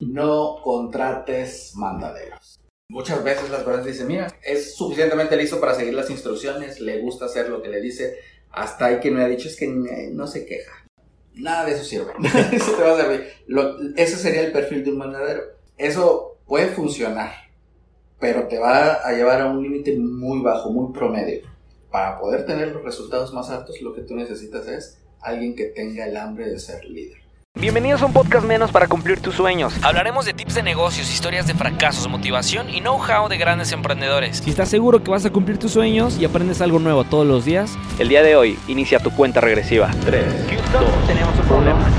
no contrates mandaderos. Muchas veces las personas dicen, mira, es suficientemente listo para seguir las instrucciones, le gusta hacer lo que le dice, hasta ahí que me ha dicho es que no se queja. Nada de eso sirve. eso te va a servir. ese sería el perfil de un mandadero. Eso puede funcionar, pero te va a llevar a un límite muy bajo, muy promedio. Para poder tener los resultados más altos, lo que tú necesitas es alguien que tenga el hambre de ser líder. Bienvenidos a un podcast menos para cumplir tus sueños. Hablaremos de tips de negocios, historias de fracasos, motivación y know-how de grandes emprendedores. Si estás seguro que vas a cumplir tus sueños y aprendes algo nuevo todos los días, el día de hoy inicia tu cuenta regresiva. 3, 2, tenemos un problema.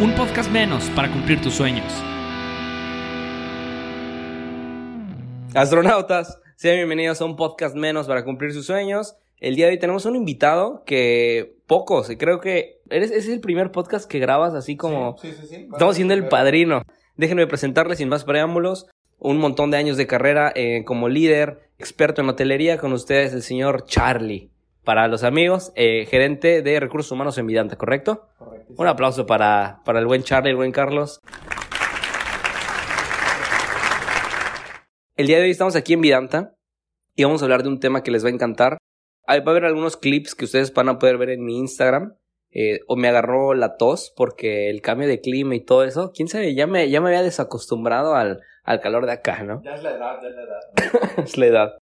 Un podcast menos para cumplir tus sueños. Astronautas. Sean bienvenidos a un podcast menos para cumplir sus sueños. El día de hoy tenemos un invitado que pocos, creo que eres, es el primer podcast que grabas así como... Sí, sí, sí. Estamos siendo el padrino. Déjenme presentarles sin más preámbulos. Un montón de años de carrera eh, como líder, experto en hotelería, con ustedes el señor Charlie. Para los amigos, eh, gerente de recursos humanos en Vidanta, ¿correcto? Correcto. Un aplauso para, para el buen Charlie, el buen Carlos. El día de hoy estamos aquí en Vidanta y vamos a hablar de un tema que les va a encantar. va a haber algunos clips que ustedes van a poder ver en mi Instagram. Eh, o me agarró la tos porque el cambio de clima y todo eso, quién sabe, ya me, ya me había desacostumbrado al, al calor de acá, ¿no? Ya es la edad, ya es la edad. es la edad.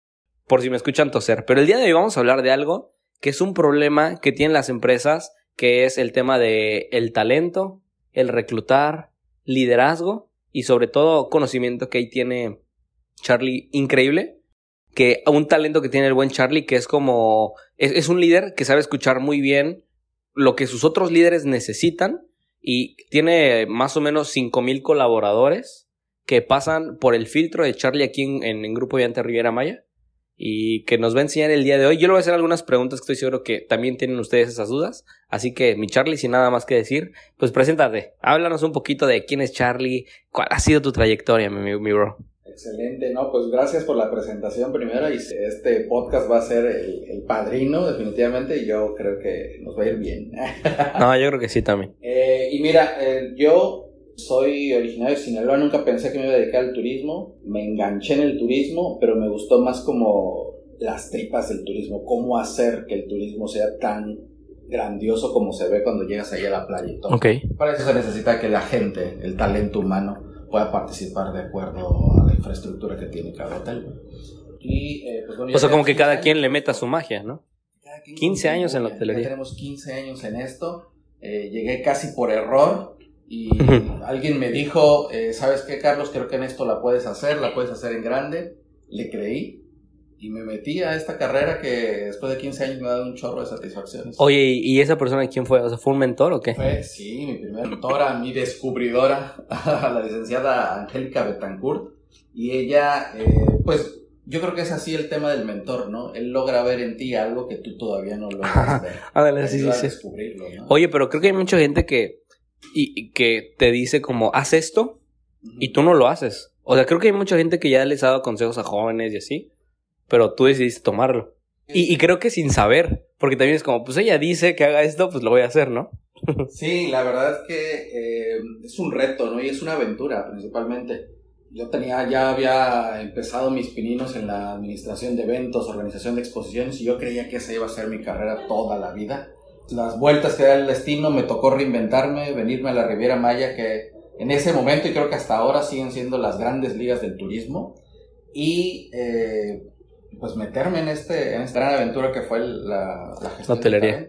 Por si me escuchan toser. Pero el día de hoy vamos a hablar de algo que es un problema que tienen las empresas, que es el tema de el talento, el reclutar, liderazgo y sobre todo conocimiento que ahí tiene Charlie increíble. Que un talento que tiene el buen Charlie, que es como. Es, un líder que sabe escuchar muy bien lo que sus otros líderes necesitan. Y tiene más o menos mil colaboradores que pasan por el filtro de Charlie aquí en, el Grupo Viante Riviera Maya. Y que nos va a enseñar el día de hoy. Yo le voy a hacer algunas preguntas que estoy seguro que también tienen ustedes esas dudas. Así que, mi Charlie, sin nada más que decir, pues preséntate. Háblanos un poquito de quién es Charlie, cuál ha sido tu trayectoria, mi, mi bro. Excelente, no, pues gracias por la presentación primero y este podcast va a ser el, padrino definitivamente y yo creo que nos va a ir bien. no, yo creo que sí también. Eh, y mira, eh, yo soy originario de Sinaloa, nunca pensé que me iba a dedicar al turismo, me enganché en el turismo, pero me gustó más como las tripas del turismo, cómo hacer que el turismo sea tan grandioso como se ve cuando llegas ahí a la playa y todo. Okay. Para eso se necesita que la gente, el talento humano, pueda participar de acuerdo a la infraestructura que tiene cada hotel. Y, eh, pues, bueno, o sea, como que cada quien le meta su magia, ¿no? 15 años en la hotelería. Ya tenemos 15 años en esto. Eh, llegué casi por error y alguien me dijo, eh, ¿sabes qué, Carlos? Creo que en esto la puedes hacer, la puedes hacer en grande. Le creí y me metí a esta carrera que después de 15 años me ha dado un chorro de satisfacciones. Oye, ¿y esa persona quién fue? O sea, ¿fue un mentor o qué? Fue, sí, mi primera mentora, mi descubridora, la licenciada Angélica Betancourt. Y ella, eh, pues, yo creo que es así el tema del mentor, ¿no? Él logra ver en ti algo que tú todavía no logras ver. Ándale, sí, sí, descubrirlo, ¿no? Oye, pero creo que hay mucha gente que, y, que te dice como, haz esto, y tú no lo haces. O sea, creo que hay mucha gente que ya les ha dado consejos a jóvenes y así pero tú decidiste tomarlo. Y, creo que sin saber, porque también es como, pues ella dice que haga esto, pues lo voy a hacer, ¿no? sí, la verdad es que eh, es un reto, ¿no? Y es una aventura principalmente. Yo tenía, ya había empezado mis pininos en la administración de eventos, organización de exposiciones, y yo creía que esa iba a ser mi carrera toda la vida. Las vueltas que da el destino, me tocó reinventarme, venirme a la Riviera Maya, que en ese momento y creo que hasta ahora siguen siendo las grandes ligas del turismo. Y eh, pues meterme en, este, en esta gran aventura que fue la, la gestión hotelería.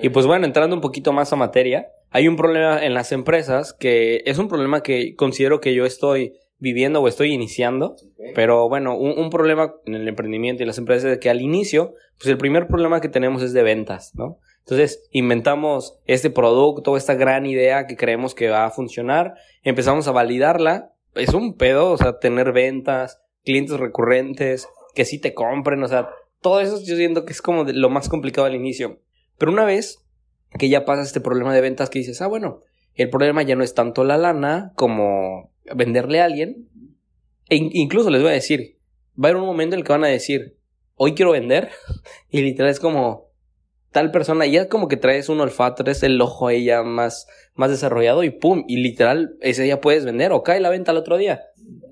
Y pues bueno, entrando un poquito más a materia, hay un problema en las empresas que es un problema que considero que yo estoy viviendo o estoy iniciando, pero bueno, un, problema en el emprendimiento y las empresas es que al inicio, pues el primer problema que tenemos es de ventas, ¿no? Entonces inventamos este producto, esta gran idea que creemos que va a funcionar, empezamos a validarla, es un pedo, o sea, tener ventas, clientes recurrentes, que sí te compren, o sea, todo eso yo siento que es como lo más complicado al inicio. Pero una vez que ya pasa este problema de ventas que dices, ah, bueno, el problema ya no es tanto la lana como venderle a alguien. E incluso les voy a decir, va a haber un momento en el que van a decir, hoy quiero vender. Y literal es como, tal persona, ya como que traes un olfato, traes el ojo ahí ya más, más desarrollado y pum, y literal, ese día puedes vender o cae la venta al otro día.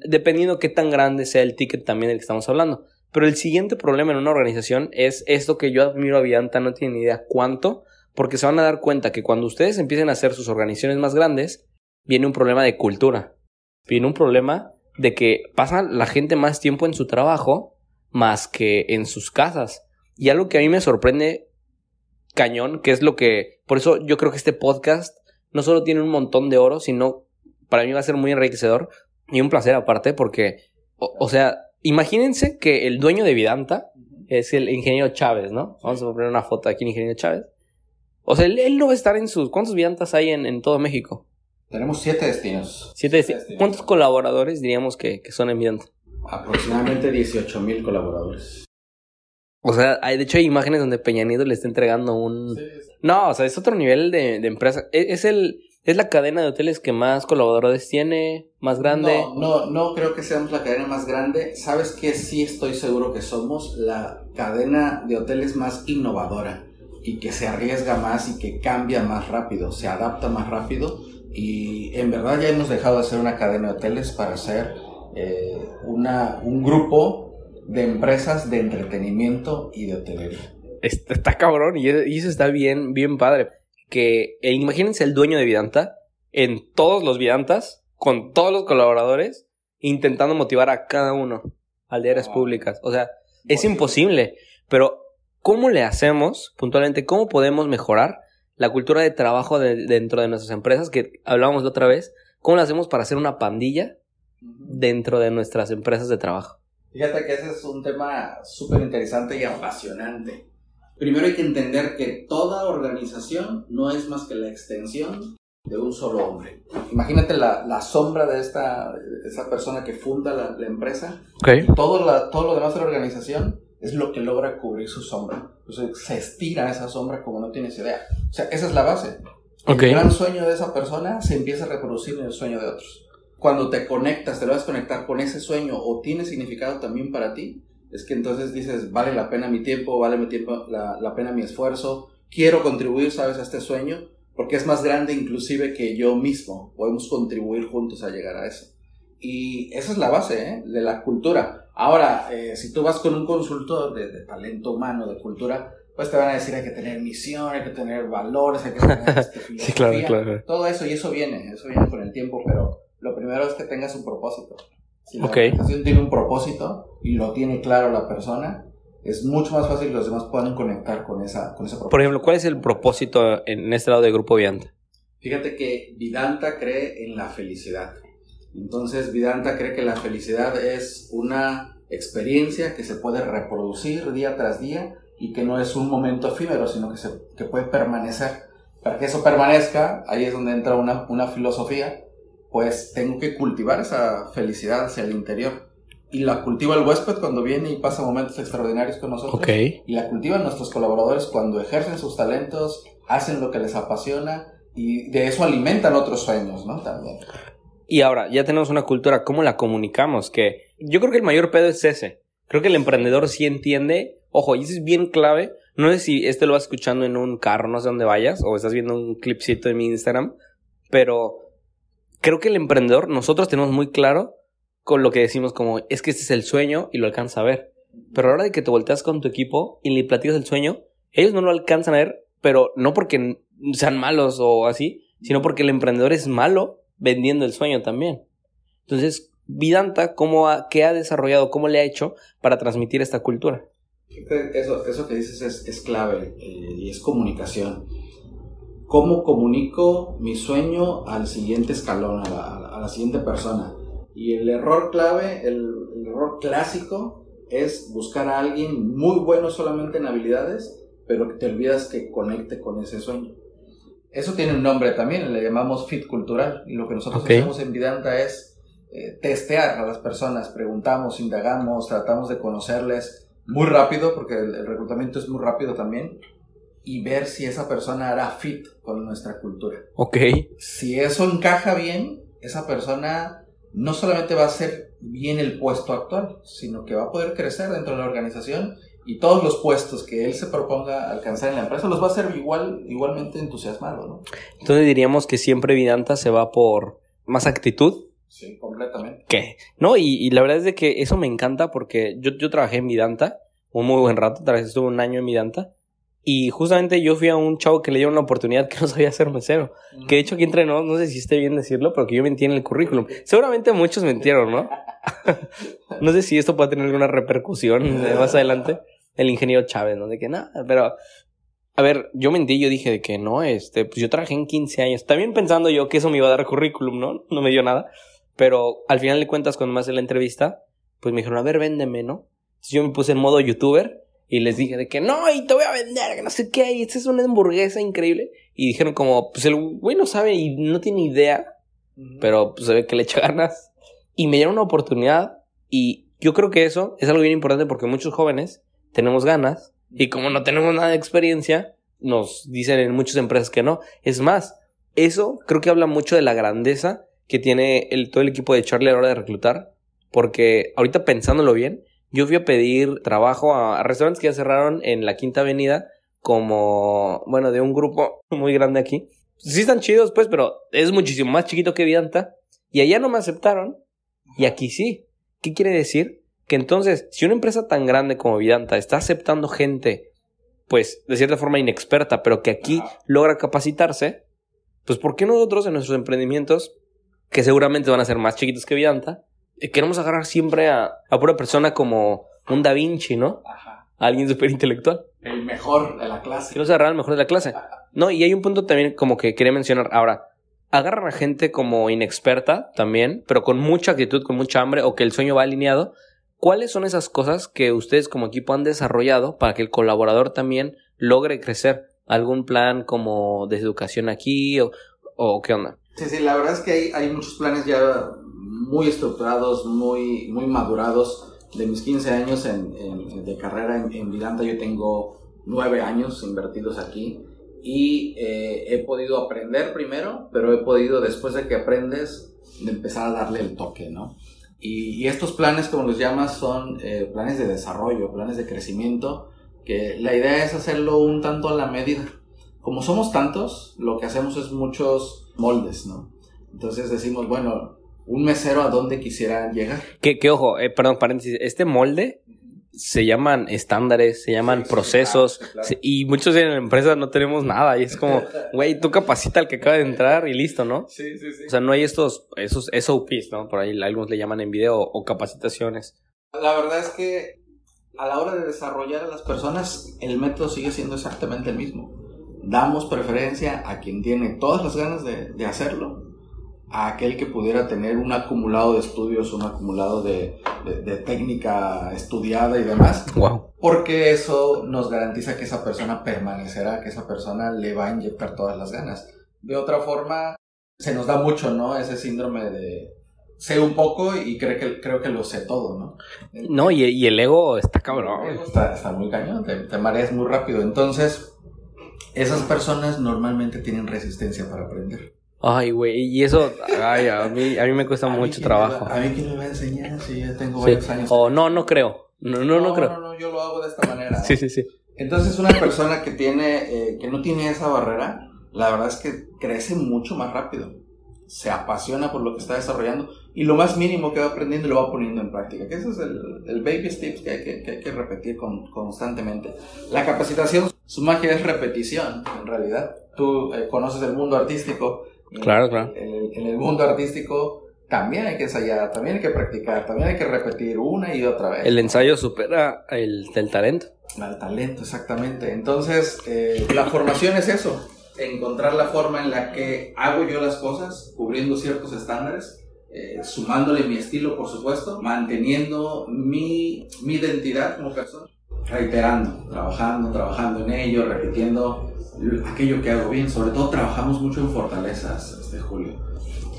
Dependiendo qué tan grande sea el ticket también del que estamos hablando. Pero el siguiente problema en una organización es esto que yo admiro a Vianta, no tiene ni idea cuánto, porque se van a dar cuenta que cuando ustedes empiecen a hacer sus organizaciones más grandes, viene un problema de cultura. Viene un problema de que pasa la gente más tiempo en su trabajo más que en sus casas. Y algo que a mí me sorprende cañón, que es lo que, por eso yo creo que este podcast no solo tiene un montón de oro, sino para mí va a ser muy enriquecedor y un placer aparte, porque, o, sea, imagínense que el dueño de Vidanta es el ingeniero Chávez, ¿no? Vamos a poner una foto aquí, ingeniero Chávez. O sea, él, no va a estar en sus... ¿Cuántos Vidantas hay en, todo México? Tenemos siete destinos. Siete, destinos. ¿Cuántos colaboradores diríamos que, que son en Vidanta? Aproximadamente 18 mil colaboradores. O sea, hay, de hecho hay imágenes donde Peña Nieto le está entregando un... No, o sea, es otro nivel de, empresa. E, es, el... ¿Es la cadena de hoteles que más colaboradores tiene? ¿Más grande? No, no, no creo que seamos la cadena más grande. ¿Sabes qué? Sí estoy seguro que somos la cadena de hoteles más innovadora y que se arriesga más y que cambia más rápido, se adapta más rápido. Y en verdad ya hemos dejado de ser una cadena de hoteles para ser eh, una, un grupo de empresas de entretenimiento y de hotelería. Está, cabrón y eso está bien, bien padre. Que eh, imagínense el dueño de Vidanta en todos los Vidantas, con todos los colaboradores, intentando motivar a cada uno al públicas. O sea, es imposible. Pero, ¿cómo le hacemos puntualmente? ¿Cómo podemos mejorar la cultura de trabajo dentro de nuestras empresas? Que hablábamos de otra vez. ¿Cómo lo hacemos para hacer una pandilla dentro de nuestras empresas de trabajo? Fíjate que ese es un tema súper interesante y apasionante. Primero hay que entender que toda organización no es más que la extensión de un solo hombre. Imagínate la, la sombra de esta, esa persona que funda la, la empresa. Okay. todo, la, todo lo demás de la organización es lo que logra cubrir su sombra. Entonces se estira esa sombra como no tienes idea. O sea, esa es la base. El gran sueño de esa persona se empieza a reproducir en el sueño de otros cuando te conectas, te lo vas a conectar con ese sueño o tiene significado también para ti, es que entonces dices, vale la pena mi tiempo, vale mi tiempo, la, la pena mi esfuerzo, quiero contribuir, sabes, a este sueño, porque es más grande inclusive que yo mismo, podemos contribuir juntos a llegar a eso. Y esa es la base ¿eh? de la cultura. Ahora, eh, si tú vas con un consultor de, de, talento humano, de cultura, pues te van a decir hay que tener misión, hay que tener valores, hay que tener este, sí, claro, claro. todo eso, y eso viene, eso viene con el tiempo, pero lo primero es que tengas un propósito. Si la organización tiene un propósito y lo tiene claro la persona, es mucho más fácil que los demás puedan conectar con, esa, con ese propósito. Por ejemplo, ¿cuál es el propósito en este lado del grupo Vidanta? Fíjate que Vidanta cree en la felicidad. Entonces, Vidanta cree que la felicidad es una experiencia que se puede reproducir día tras día y que no es un momento efímero, sino que, se, que puede permanecer. Para que eso permanezca, ahí es donde entra una, una filosofía pues tengo que cultivar esa felicidad hacia el interior. Y la cultiva el huésped cuando viene y pasa momentos extraordinarios con nosotros. Y la cultivan nuestros colaboradores cuando ejercen sus talentos, hacen lo que les apasiona y de eso alimentan otros sueños, ¿no? También. Y ahora, ya tenemos una cultura, ¿cómo la comunicamos? Que yo creo que el mayor pedo es ese. Creo que el emprendedor sí entiende, ojo, y eso es bien clave. No sé si este lo vas escuchando en un carro, no sé dónde vayas, o estás viendo un clipcito en mi Instagram, pero creo que el emprendedor, nosotros tenemos muy claro con lo que decimos como, es que este es el sueño y lo alcanza a ver. Pero a la hora de que te volteas con tu equipo y le platicas el sueño, ellos no lo alcanzan a ver, pero no porque sean malos o así, sino porque el emprendedor es malo vendiendo el sueño también. Entonces, Vidanta, ¿cómo ha, ¿qué ha desarrollado, cómo le ha hecho para transmitir esta cultura? Eso, eso que dices es, clave eh, y es comunicación cómo comunico mi sueño al siguiente escalón, a la, siguiente persona. Y el error clave, el, error clásico es buscar a alguien muy bueno solamente en habilidades, pero que te olvidas que conecte con ese sueño. Eso tiene un nombre también, le llamamos fit cultural. Y lo que nosotros hacemos en Vidanta es eh, testear a las personas, preguntamos, indagamos, tratamos de conocerles muy rápido, porque el reclutamiento es muy rápido también y ver si esa persona hará fit con nuestra cultura. Ok. Si eso encaja bien, esa persona no solamente va a hacer bien el puesto actual, sino que va a poder crecer dentro de la organización y todos los puestos que él se proponga alcanzar en la empresa los va a hacer igual, igualmente entusiasmado, ¿no? Entonces diríamos que siempre Vidanta se va por más actitud. Sí, completamente. ¿Qué? No, y, y la verdad es de que eso me encanta porque yo, yo trabajé en Vidanta un muy buen rato, tal vez estuve un año en Vidanta. Y justamente yo fui a un chavo que le dio una oportunidad que no sabía ser mesero. Que de hecho aquí entrenó, no sé si esté bien decirlo, pero que yo mentí en el currículum. Seguramente muchos mentieron, ¿no? no sé si esto puede tener alguna repercusión más adelante. El ingeniero Chávez, ¿no? De que nada, pero... A ver, yo mentí, yo dije de que no, este, pues yo trabajé en 15 años. También pensando yo que eso me iba a dar currículum, ¿no? No me dio nada. Pero al final de cuentas, cuando me hace la entrevista, pues me dijeron, a ver, véndeme, ¿no? Yo me puse en modo youtuber y les dije de que no, y te voy a vender, que no sé qué, y esta es una hamburguesa increíble. Y dijeron como, pues el güey no sabe y no tiene idea, pero pues se ve que le echa ganas. Y me dieron una oportunidad y yo creo que eso es algo bien importante porque muchos jóvenes tenemos ganas y como no tenemos nada de experiencia, nos dicen en muchas empresas que no. Es más, eso creo que habla mucho de la grandeza que tiene el, todo el equipo de Charlie a la hora de reclutar. Porque ahorita pensándolo bien, yo fui a pedir trabajo a, restaurantes que ya cerraron en la Quinta Avenida, como, bueno, de un grupo muy grande aquí. Sí están chidos, pues, pero es muchísimo más chiquito que Vidanta. Y allá no me aceptaron, y aquí sí. ¿Qué quiere decir? Que entonces, si una empresa tan grande como Vidanta está aceptando gente, pues, de cierta forma inexperta, pero que aquí logra capacitarse, pues, ¿por qué nosotros en nuestros emprendimientos, que seguramente van a ser más chiquitos que Vidanta, queremos agarrar siempre a, a pura persona como un Da Vinci, ¿no? Ajá. alguien súper intelectual. El mejor de la clase. Queremos agarrar al mejor de la clase. No, y hay un punto también como que quería mencionar ahora. Agarran a gente como inexperta también, pero con mucha actitud, con mucha hambre, o que el sueño va alineado. ¿Cuáles son esas cosas que ustedes como equipo han desarrollado para que el colaborador también logre crecer? ¿Algún plan como de educación aquí o, o qué onda? Sí, sí, la verdad es que hay, hay muchos planes ya muy estructurados, muy, muy madurados. De mis 15 años en, en- de carrera en, en yo tengo 9 años invertidos aquí y eh, he podido aprender primero, pero he podido, después de que aprendes, de empezar a darle el toque, ¿no? Y, y estos planes, como los llamas, son eh, planes de desarrollo, planes de crecimiento, que la idea es hacerlo un tanto a la medida. Como somos tantos, lo que hacemos es muchos moldes, ¿no? Entonces decimos, bueno, un mesero a dónde quisiera llegar. Que, que ojo, eh, perdón, paréntesis, este molde se llaman estándares, se llaman sí, procesos, claro, claro. se- y muchos en la empresa no tenemos nada, y es como, güey, tú capacita al que acaba de entrar y listo, ¿no? Sí, sí, sí. O sea, no hay estos, esos SOPs, ¿no? Por ahí algunos le llaman en video o capacitaciones. La verdad es que a la hora de desarrollar a las personas, el método sigue siendo exactamente el mismo. Damos preferencia a quien tiene todas las ganas de, de hacerlo, a aquel que pudiera tener un acumulado de estudios, un acumulado de, de- de técnica estudiada y demás, Wow. porque eso nos garantiza que esa persona permanecerá, que esa persona le va a inyectar todas las ganas. De otra forma, se nos da mucho, ¿no? Ese síndrome de sé un poco y creo que, creo que lo sé todo, ¿no? No, y, y el ego está cabrón. Está, está muy cañón, te, te mareas muy rápido. Entonces, esas personas normalmente tienen resistencia para aprender. Ay, güey, y eso, ay, a mí, a mí me cuesta ¿A mucho trabajo. va- a mí quién me va a enseñar si ya tengo Sí. varios años. O no, no creo. No, no, no, creo. No, no, yo lo hago de esta manera. ¿no? Sí, sí, sí. Entonces, una persona que tiene, eh, que no tiene esa barrera, la verdad es que crece mucho más rápido. Se apasiona por lo que está desarrollando y lo más mínimo que va aprendiendo lo va poniendo en práctica. Que ese es el, el baby steps que hay que, que hay que repetir con- constantemente. La capacitación, su magia es repetición, en realidad. Tú eh, conoces el mundo artístico. Claro, claro. En el, en el mundo artístico también hay que ensayar, también hay que practicar, también hay que repetir una y otra vez. El ensayo supera el del talento. Al talento, exactamente. Entonces, eh, la formación es eso, encontrar la forma en la que hago yo las cosas, cubriendo ciertos estándares, eh, sumándole mi estilo, por supuesto, manteniendo mi, mi identidad como persona, reiterando, trabajando, trabajando en ello, repitiendo aquello que hago bien. Sobre todo trabajamos mucho en fortalezas, este Julio.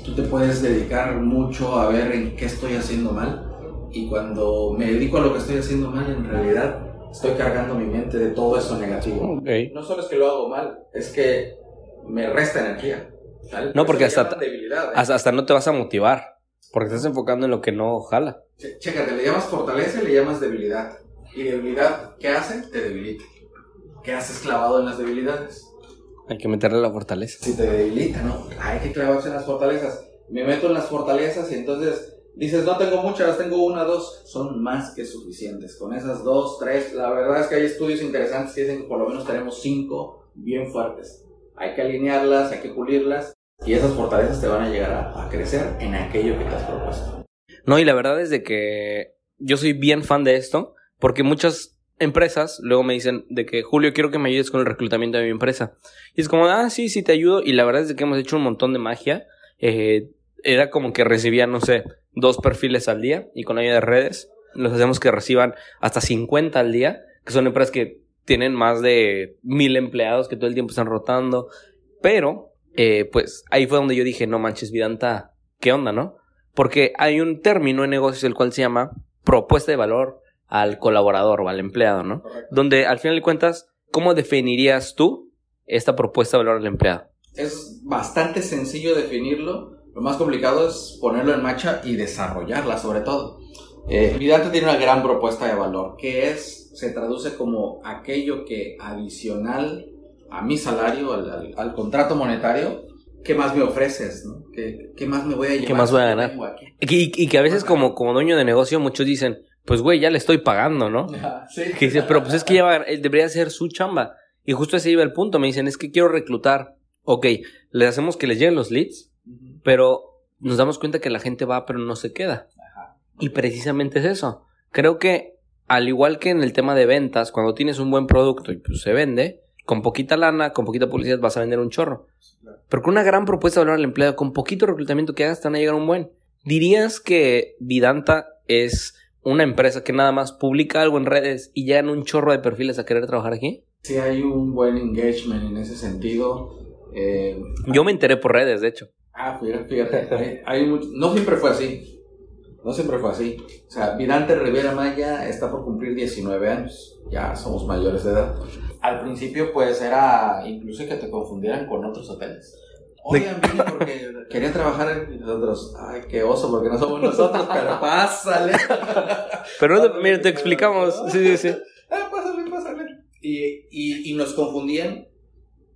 Tú te puedes dedicar mucho a ver en qué estoy haciendo mal y cuando me dedico a lo que estoy haciendo mal, en realidad estoy cargando mi mente de todo eso negativo. Ok. No solo es que lo hago mal, es que me resta energía. ¿sale? No, porque hasta- debilidad, ¿eh? Hasta, hasta no te vas a motivar. Porque estás enfocando en lo que no jala. Ch- Chécate, le llamas fortaleza y le llamas debilidad. Y debilidad, ¿qué hace? Te debilita. ¿Qué haces clavado en las debilidades? Hay que meterle la fortaleza. Si te debilita, ¿no? Hay que clavarse en las fortalezas. Me meto en las fortalezas y entonces dices, no tengo muchas, tengo una, dos. Son más que suficientes. Con esas dos, tres, la verdad es que hay estudios interesantes que dicen que por lo menos tenemos cinco bien fuertes. Hay que alinearlas, hay que pulirlas y esas fortalezas te van a llegar a, a crecer en aquello que te has propuesto. No, y la verdad es de que yo soy bien fan de esto, porque muchas empresas luego me dicen de que Julio quiero que me ayudes con el reclutamiento de mi empresa. Y es como, ah, sí, sí, te ayudo. Y la verdad es que hemos hecho un montón de magia. Eh, era como que recibía, no sé, dos perfiles al día y con ayuda de redes los hacemos que reciban hasta 50 al día, que son empresas que tienen más de mil empleados que todo el tiempo están rotando. Pero, eh, pues ahí fue donde yo dije, no manches, Vidanta, ¿qué onda, no? Porque hay un término en negocios el cual se llama propuesta de valor al colaborador o al empleado, ¿no? Correcto. Donde al final de cuentas, ¿cómo definirías tú esta propuesta de valor al empleado? Es bastante sencillo definirlo. Lo más complicado es ponerlo en marcha y desarrollarla, sobre todo. Eh, Vidante tiene una gran propuesta de valor, que es, se traduce como aquello que adicional a mi salario, al, al- al contrato monetario, ¿qué más me ofreces? No? ¿Qué, qué más me voy a llevar? más voy a ganar? Y, y que a veces como, como dueño de negocio muchos dicen, pues güey, ya le estoy pagando, ¿no? Sí. Que dice, pero pues es que ya va- él debería ser su chamba. Y justo ese iba el punto. Me dicen, es que quiero reclutar. Ok, les hacemos que les lleguen los leads, pero nos damos cuenta que la gente va, pero no se queda. Ajá. Y precisamente es eso. Creo que, al igual que en el tema de ventas, cuando tienes un buen producto y pues se vende, con poquita lana, con poquita publicidad vas a vender un chorro. Pero con una gran propuesta de valor al empleado, con poquito reclutamiento que hagas, te van a llegar a un buen. ¿Dirías que Vidanta es una empresa que nada más publica algo en redes y llegan un chorro de perfiles a querer trabajar aquí? Sí hay un buen engagement en ese sentido. Eh, Yo me enteré por redes, de hecho. Ah, fíjate, fíjate, hay, hay mucho- no siempre fue así. No siempre fue así. O sea, Vidante Rivera Maya está por cumplir 19 años. Ya somos mayores de edad. Al principio, pues era incluso que te confundieran con otros hoteles. Oigan, vine porque quería trabajar en nosotros. Ay, qué oso, porque no somos nosotros, pero pásale. Pero no te, mira, te explicamos. Sí, sí, sí. Ah, pásale, pásale. Y, y, y nos confundían.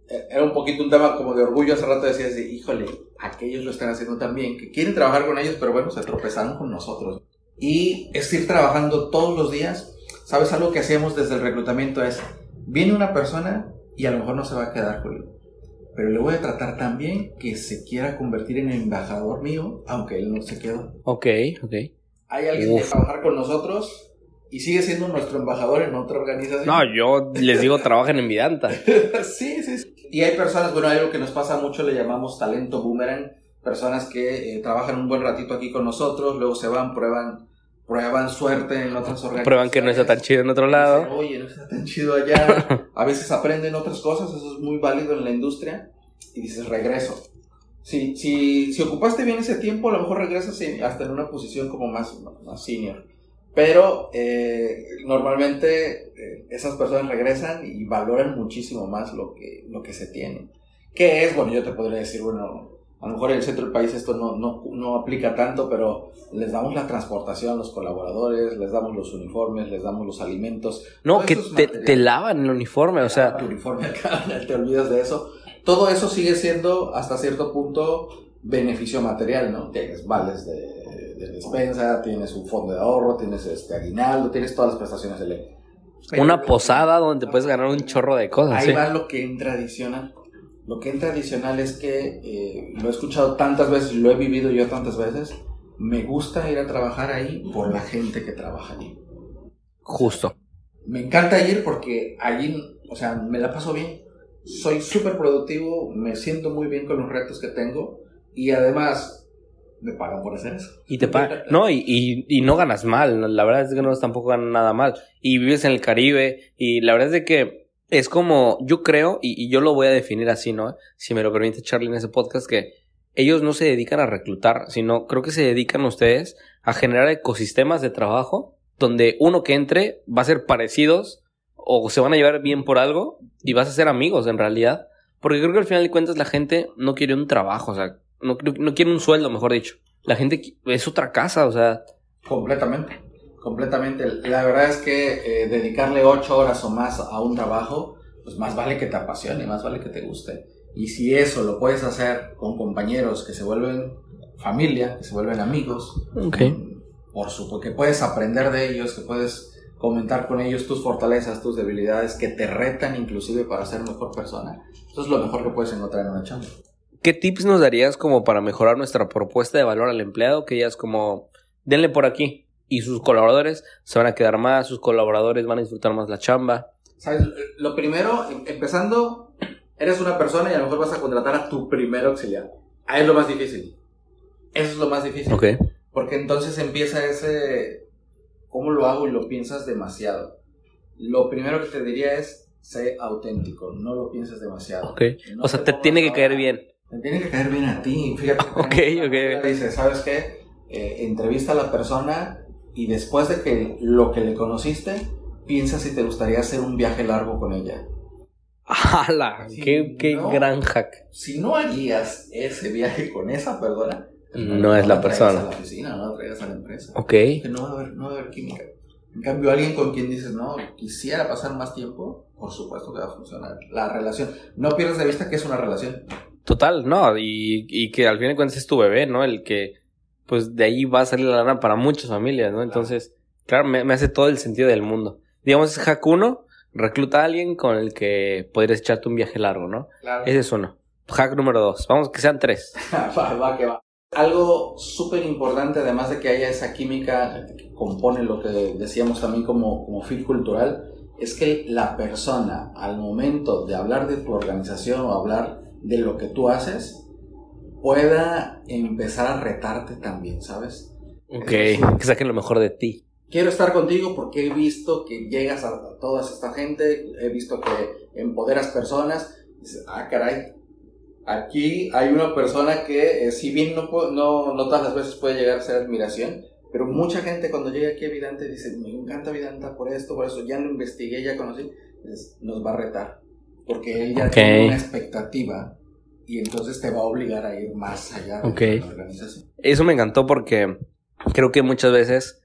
Eh, Era un poquito un tema como de orgullo. Hace rato decías, de, híjole, aquellos lo están haciendo también, que quieren trabajar con ellos, pero bueno, se tropezaron con nosotros. Y es ir trabajando todos los días. ¿Sabes algo que hacíamos desde el reclutamiento? Es, viene una persona y a lo mejor no se va a quedar, Julio. Pero le voy a tratar tan bien que se quiera convertir en embajador mío, aunque él no se quedó. Ok, ok. Hay alguien que Uf. trabajar con nosotros y sigue siendo nuestro embajador en otra organización. No, yo les digo, trabajen en Vidanta. sí, sí, sí. Y hay personas, bueno, hay algo que nos pasa mucho, le llamamos talento boomerang. Personas que eh, trabajan un buen ratito aquí con nosotros, luego se van, prueban, prueban suerte en otras organizaciones. Prueban que no está tan chido en otro Dicen, lado. Oye, no está tan chido allá. A veces aprenden otras cosas, eso es muy válido en la industria. Y dices, regreso. Si, si, si ocupaste bien ese tiempo, a lo mejor regresas en- hasta en una posición como más, más senior. Pero eh, normalmente eh, esas personas regresan y valoran muchísimo más lo que, lo que se tiene. ¿Qué es? Bueno, yo te podría decir, bueno, a lo mejor en el centro del país esto no, no, no aplica tanto, pero les damos la transportación a los colaboradores, les damos los uniformes, les damos los alimentos. No, que te, te lavan el uniforme, o sea, Tu uniforme acá, te olvidas de eso. Todo eso sigue siendo hasta cierto punto beneficio material, ¿no? Tienes vales de, de despensa, tienes un fondo de ahorro, tienes este aguinaldo, tienes todas las prestaciones de ley. Pero una posada donde puedes ganar un chorro de cosas. Ahí ¿sí? va lo que entra adicional. Lo que entra adicional es que eh, lo he escuchado tantas veces, lo he vivido yo tantas veces. Me gusta ir a trabajar ahí por la gente que trabaja allí. Justo. Me encanta ir porque allí, o sea, me la paso bien. Soy súper productivo, me siento muy bien con los retos que tengo y además me pagan por hacer eso. Y te pagan. No, y, y, y no ganas mal. La verdad es que no tampoco ganan nada mal. Y vives en el Caribe. Y la verdad es de que es como, yo creo, y, yo lo voy a definir así, ¿no? Si me lo permite Charlie en ese podcast, que ellos no se dedican a reclutar, sino creo que se dedican ustedes a generar ecosistemas de trabajo donde uno que entre va a ser parecidos o se van a llevar bien por algo y vas a ser amigos en realidad. Porque creo que al final de cuentas la gente no quiere un trabajo, o sea, no, no quiere un sueldo, mejor dicho. La gente es otra casa, o sea, Completamente. Completamente. La verdad es que eh, dedicarle ocho horas o más a un trabajo, pues más vale que te apasione, más vale que te guste. Y si eso lo puedes hacer con compañeros que se vuelven familia, que se vuelven amigos, por supuesto que puedes aprender de ellos, que puedes comentar con ellos tus fortalezas, tus debilidades, que te retan inclusive para ser mejor persona. Eso es lo mejor que puedes encontrar en una chamba. ¿Qué tips nos darías como para mejorar nuestra propuesta de valor al empleado? Que ya es como, denle por aquí. Y sus colaboradores se van a quedar más, sus colaboradores van a disfrutar más la chamba. ¿Sabes? Lo primero, em, empezando, eres una persona y a lo mejor vas a contratar a tu primer auxiliar. Ahí es lo más difícil. Eso es lo más difícil. Ok. Porque entonces empieza ese, ¿cómo lo hago? Y lo piensas demasiado. Lo primero que te diría es, sé auténtico, no lo pienses demasiado. Ok. o sea, te tiene que caer bien. Te tiene que caer bien a ti. Fíjate. ok, ok. Dice, ¿sabes qué? Eh, entrevista a la persona y después de que lo que le conociste, piensa si te gustaría hacer un viaje largo con ella. ¡Hala! qué, qué gran hack! Si no harías ese viaje con esa persona, no, es la persona. a la oficina, no la traigas a la empresa. Ok. no va a haber, no va a haber química. En cambio, alguien con quien dices, no, quisiera pasar más tiempo, por supuesto que va a funcionar. La relación. No pierdas de vista que es una relación. Total, no, y, y que al fin de cuentas es tu bebé, ¿no? El que, pues de ahí va a salir la lana para muchas familias, ¿no? Entonces, claro, me, hace todo el sentido del mundo. Digamos, es hack uno, recluta a alguien con el que podrías echarte un viaje largo, ¿no? Claro. Ese es uno. Hack número dos, vamos, que sean tres. va, va, que va. Algo súper importante, además de que haya esa química que compone lo que decíamos también como, como fit cultural, es que la persona, al momento de hablar de tu organización o hablar de lo que tú haces pueda empezar a retarte también, ¿sabes? Ok, que saquen lo mejor de ti. Quiero estar contigo porque he visto que llegas a, toda esta gente, he visto que empoderas personas. Dices, ah, caray, aquí hay una persona que, eh, si bien no, no, no todas las veces puede llegar a ser admiración, pero mucha gente cuando llega aquí a Vidante dice, me encanta Vidanta por esto, por eso, ya lo investigué, ya conocí, nos va a retar porque él ya tiene una expectativa y entonces te va a obligar a ir más allá de la organización. Eso me encantó porque creo que muchas veces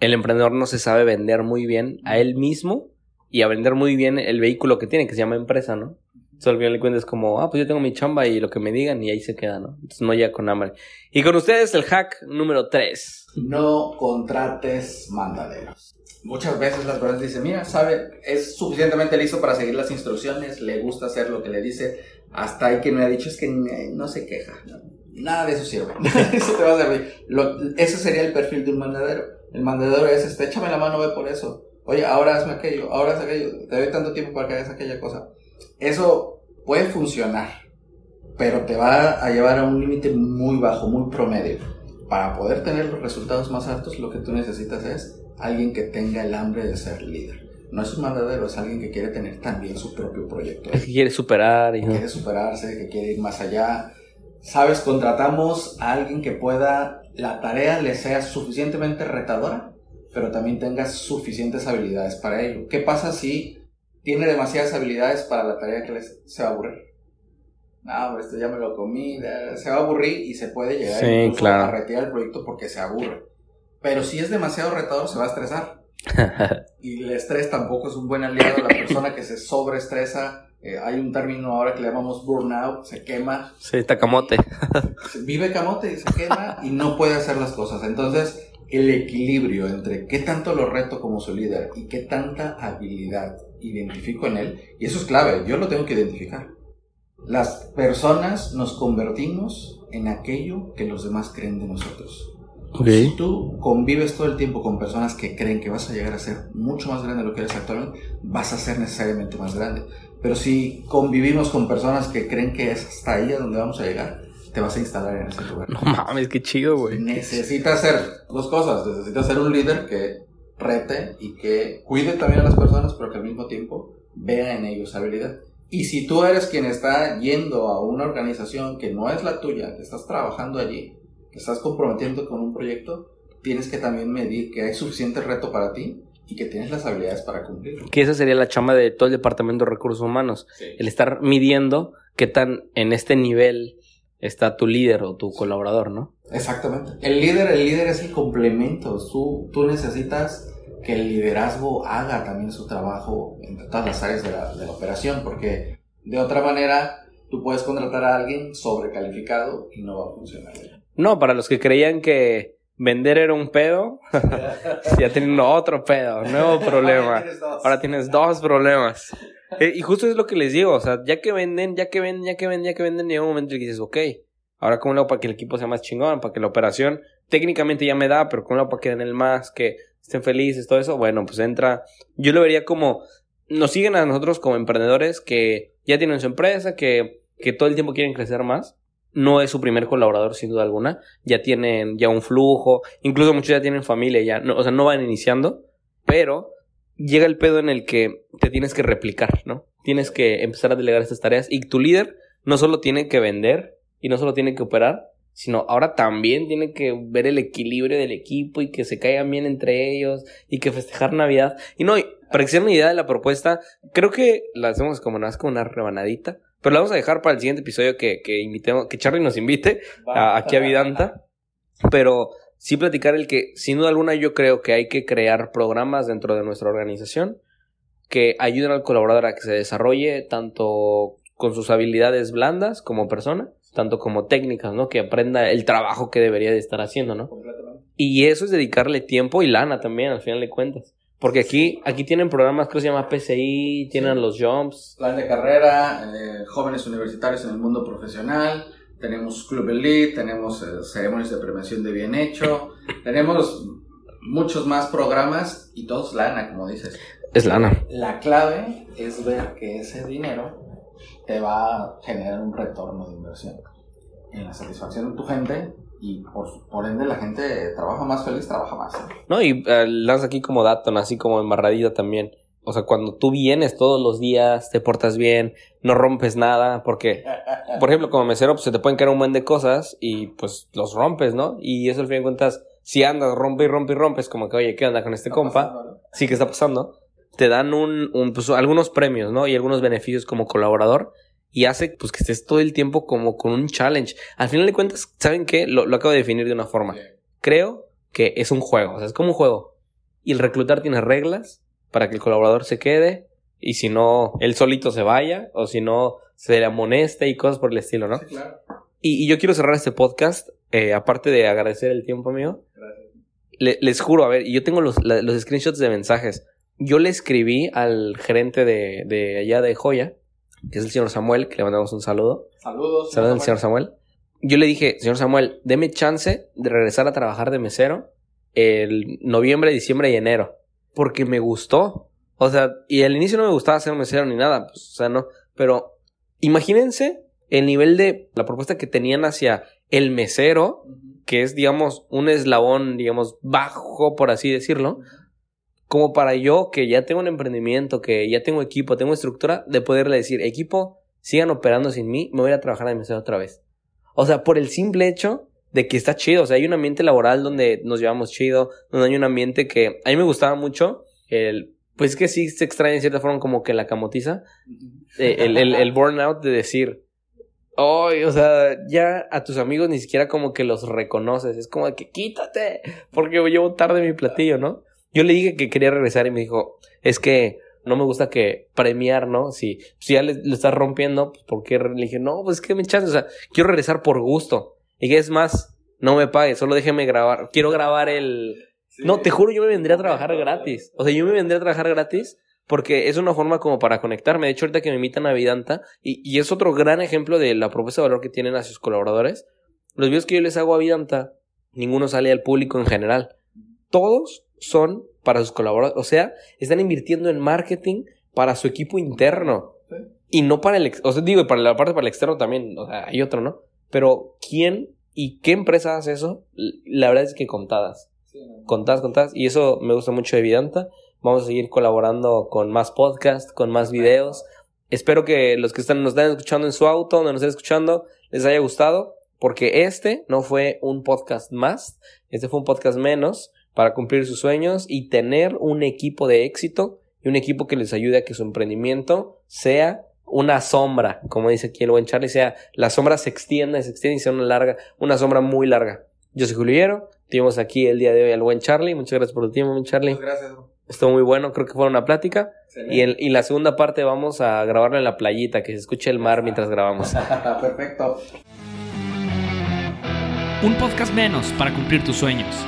el emprendedor no se sabe vender muy bien a él mismo y a vender muy bien el vehículo que tiene, que se llama empresa, ¿no? Entonces al final le como, ah, pues yo tengo mi chamba y lo que me digan y ahí se queda, ¿no? Entonces no llega con hambre. Y con ustedes el hack número 3. No contrates mandaderos muchas veces las personas dicen, mira, sabe, es suficientemente listo para seguir las instrucciones, le gusta hacer lo que le dice, hasta hay que me ha dicho es que no se queja, nada de eso sirve, eso te va a servir. ese sería el perfil de un mandadero. El mandadero es, este, échame la mano, ve por eso. Oye, ahora hazme aquello, ahora haz aquello, te doy tanto tiempo para que hagas aquella cosa. Eso puede funcionar, pero te va a llevar a un límite muy bajo, muy promedio. Para poder tener los resultados más altos, lo que tú necesitas es alguien que tenga el hambre de ser líder. No es un mandadero, es alguien que quiere tener también su propio proyecto. Que quiere superar. Y que quiere superarse, que quiere ir más allá. Sabes, contratamos a alguien que pueda, la tarea le sea suficientemente retadora, pero también tenga suficientes habilidades para ello. ¿Qué pasa si tiene demasiadas habilidades para la tarea que les, se va a aburrir? No, esto ya me lo comí, se va a aburrir y se puede llegar a retirar el proyecto porque se aburre. Pero si es demasiado retador, se va a estresar. y el estrés tampoco es un buen aliado. La persona que se sobreestresa, eh, hay un término ahora que le llamamos burnout, se quema. Sí, está camote. vive camote y se quema y no puede hacer las cosas. Entonces, el equilibrio entre qué tanto lo reto como su líder y qué tanta habilidad identifico en él, y eso es clave, yo lo tengo que identificar. Las personas nos convertimos en aquello que los demás creen de nosotros. Si tú convives todo el tiempo con personas que creen que vas a llegar a ser mucho más grande de lo que eres actualmente, vas a ser necesariamente más grande. Pero si convivimos con personas que creen que es hasta ahí a donde vamos a llegar, te vas a instalar en ese lugar. No mames, qué chido, güey. Necesitas ser dos cosas. Necesitas ser un líder que rete y que cuide también a las personas, pero que al mismo tiempo vea en ellos habilidad. Y si tú eres quien está yendo a una organización que no es la tuya, que estás trabajando allí, estás comprometiendo con un proyecto, tienes que también medir que hay suficiente reto para ti y que tienes las habilidades para cumplirlo. Que esa sería la chamba de todo el departamento de recursos humanos, el estar midiendo qué tan en este nivel está tu líder o tu colaborador, ¿no? Exactamente. El líder, el líder es el complemento. Tú, tú necesitas que el liderazgo haga también su trabajo en todas las áreas de la, de la operación, porque de otra manera tú puedes contratar a alguien sobrecalificado y no va a funcionar. No, para los que creían que vender era un pedo, ya tienen otro pedo, nuevo problema. Ahora tienes dos problemas. Eh, y justo es lo que les digo, o sea, ya que venden, ya que venden, ya que venden, ya que venden, llega un momento en que dices, ok, ahora cómo lo hago para que el equipo sea más chingón, para que la operación técnicamente ya me da, pero cómo lo hago para que den el más, que estén felices, todo eso, bueno, pues entra, yo lo vería como, nos siguen a nosotros como emprendedores que ya tienen su empresa, que, que todo el tiempo quieren crecer más. No es su primer colaborador, sin duda alguna. Ya tienen ya un flujo. Incluso muchos ya tienen familia, ya. O sea, no van iniciando. Pero llega el pedo en el que te tienes que replicar, ¿no? Tienes que empezar a delegar estas tareas. Y tu líder no solo tiene que vender y no solo tiene que operar, sino ahora también tiene que ver el equilibrio del equipo y que se caigan bien entre ellos y que festejar Navidad. Y no, para que sea una idea de la propuesta, creo que la hacemos como más como una rebanadita, pero la vamos a dejar para el siguiente episodio que, que invitemos, que Charlie nos invite a, aquí a Vidanta. Pero sí platicar el que, sin duda alguna, yo creo que hay que crear programas dentro de nuestra organización que ayuden al colaborador a que se desarrolle tanto con sus habilidades blandas como persona, tanto como técnicas, ¿no? Que aprenda el trabajo que debería de estar haciendo, ¿no? Y eso es dedicarle tiempo y lana también, al final de cuentas. Porque aquí, aquí tienen programas que se llama PCI, tienen los jumps. Plan de carrera, eh, jóvenes universitarios en el mundo profesional, tenemos Club Elite, tenemos eh, ceremonias de prevención de bien hecho, tenemos muchos más programas y todos lana, como dices. Es lana. La clave es ver que ese dinero te va a generar un retorno de inversión en la satisfacción de tu gente y por, ende la gente trabaja más feliz, trabaja más. No, y uh, lanza aquí como dato, así como embarradita también. O sea, cuando tú vienes todos los días, te portas bien, no rompes nada, porque, por ejemplo, como mesero, pues se te pueden caer un buen de cosas y pues los rompes, ¿no? Y eso al fin de cuentas, si andas, rompe y rompe y rompes, como que, oye, ¿qué onda con este compa? Sí, ¿qué está pasando? Te dan un, un, pues, algunos premios, ¿no? Y algunos beneficios como colaborador y hace pues que estés todo el tiempo como con un challenge. Al final de cuentas, ¿saben qué? Lo, acabo de definir de una forma. Creo que es un juego, o sea, es como un juego. Y el reclutar tiene reglas para que el colaborador se quede y si no, él solito se vaya o si no, se le amoneste y cosas por el estilo, ¿no? Sí, claro. Y, yo quiero cerrar este podcast, eh, aparte de agradecer el tiempo mío. Gracias. les juro, a ver, yo tengo los, los screenshots de mensajes. Yo le escribí al gerente de, de allá de Joya que es el señor Samuel, que le mandamos un saludo. Saludos. Saludos al señor Samuel. Yo le dije, señor Samuel, deme chance de regresar a trabajar de mesero el noviembre, diciembre y enero. Porque me gustó. O sea, y al inicio no me gustaba ser mesero ni nada. Pues, o sea, no. Pero imagínense el nivel de la propuesta que tenían hacia el mesero, que es, digamos, un eslabón, digamos, bajo, por así decirlo como para yo que ya tengo un emprendimiento, que ya tengo equipo, tengo estructura, de poderle decir, equipo, sigan operando sin mí, me voy a trabajar de mesero otra vez. O sea, por el simple hecho de que está chido, o sea, hay un ambiente laboral donde nos llevamos chido, donde hay un ambiente que a mí me gustaba mucho, el, pues que sí se extraña en cierta forma como que la camotiza, eh, el, el, el burnout de decir, Ay, o sea, ya a tus amigos ni siquiera como que los reconoces. Es como que quítate, porque llevo tarde mi platillo, ¿no? Yo le dije que quería regresar y me dijo, es que no me gusta que premiar, ¿no? Si, si ya le, estás rompiendo, pues ¿por qué? Le dije, no, pues es que me echas, o sea, quiero regresar por gusto. Y que es más, no me pague, solo déjeme grabar. Quiero grabar el... No, te juro, yo me vendría a trabajar gratis. O sea, yo me vendría a trabajar gratis porque es una forma como para conectarme. De hecho, ahorita que me invitan a Vidanta, y, y es otro gran ejemplo de la propuesta de valor que tienen a sus colaboradores, los videos que yo les hago a Vidanta, ninguno sale al público en general. Todos son para sus colaboradores. O sea, están invirtiendo en marketing para su equipo interno. Y no para el... O sea, digo, para la parte para el externo también. O sea, hay otro, ¿no? Pero ¿quién y qué empresa hace eso? La verdad es que contadas. Contadas, contadas. Y eso me gusta mucho de Vidanta. Vamos a seguir colaborando con más podcasts, con más videos. Espero que los que están, nos están escuchando en su auto, donde nos estén escuchando, les haya gustado. Porque este no fue un podcast más. Este fue un podcast menos para cumplir sus sueños y tener un equipo de éxito y un equipo que les ayude a que su emprendimiento sea una sombra, como dice aquí el buen Charlie, sea la sombra se extienda, se extiende y sea una larga, una sombra muy larga. Yo soy Juliero, tuvimos aquí el día de hoy al buen Charlie, muchas gracias por tu tiempo, buen Charlie. Muchas gracias. bro. Estuvo muy bueno, creo que fue una plática. Excelente. Y, el, y la segunda parte vamos a grabarlo en la playita, que se escuche el mar mientras grabamos. Perfecto. Un podcast menos para cumplir tus sueños.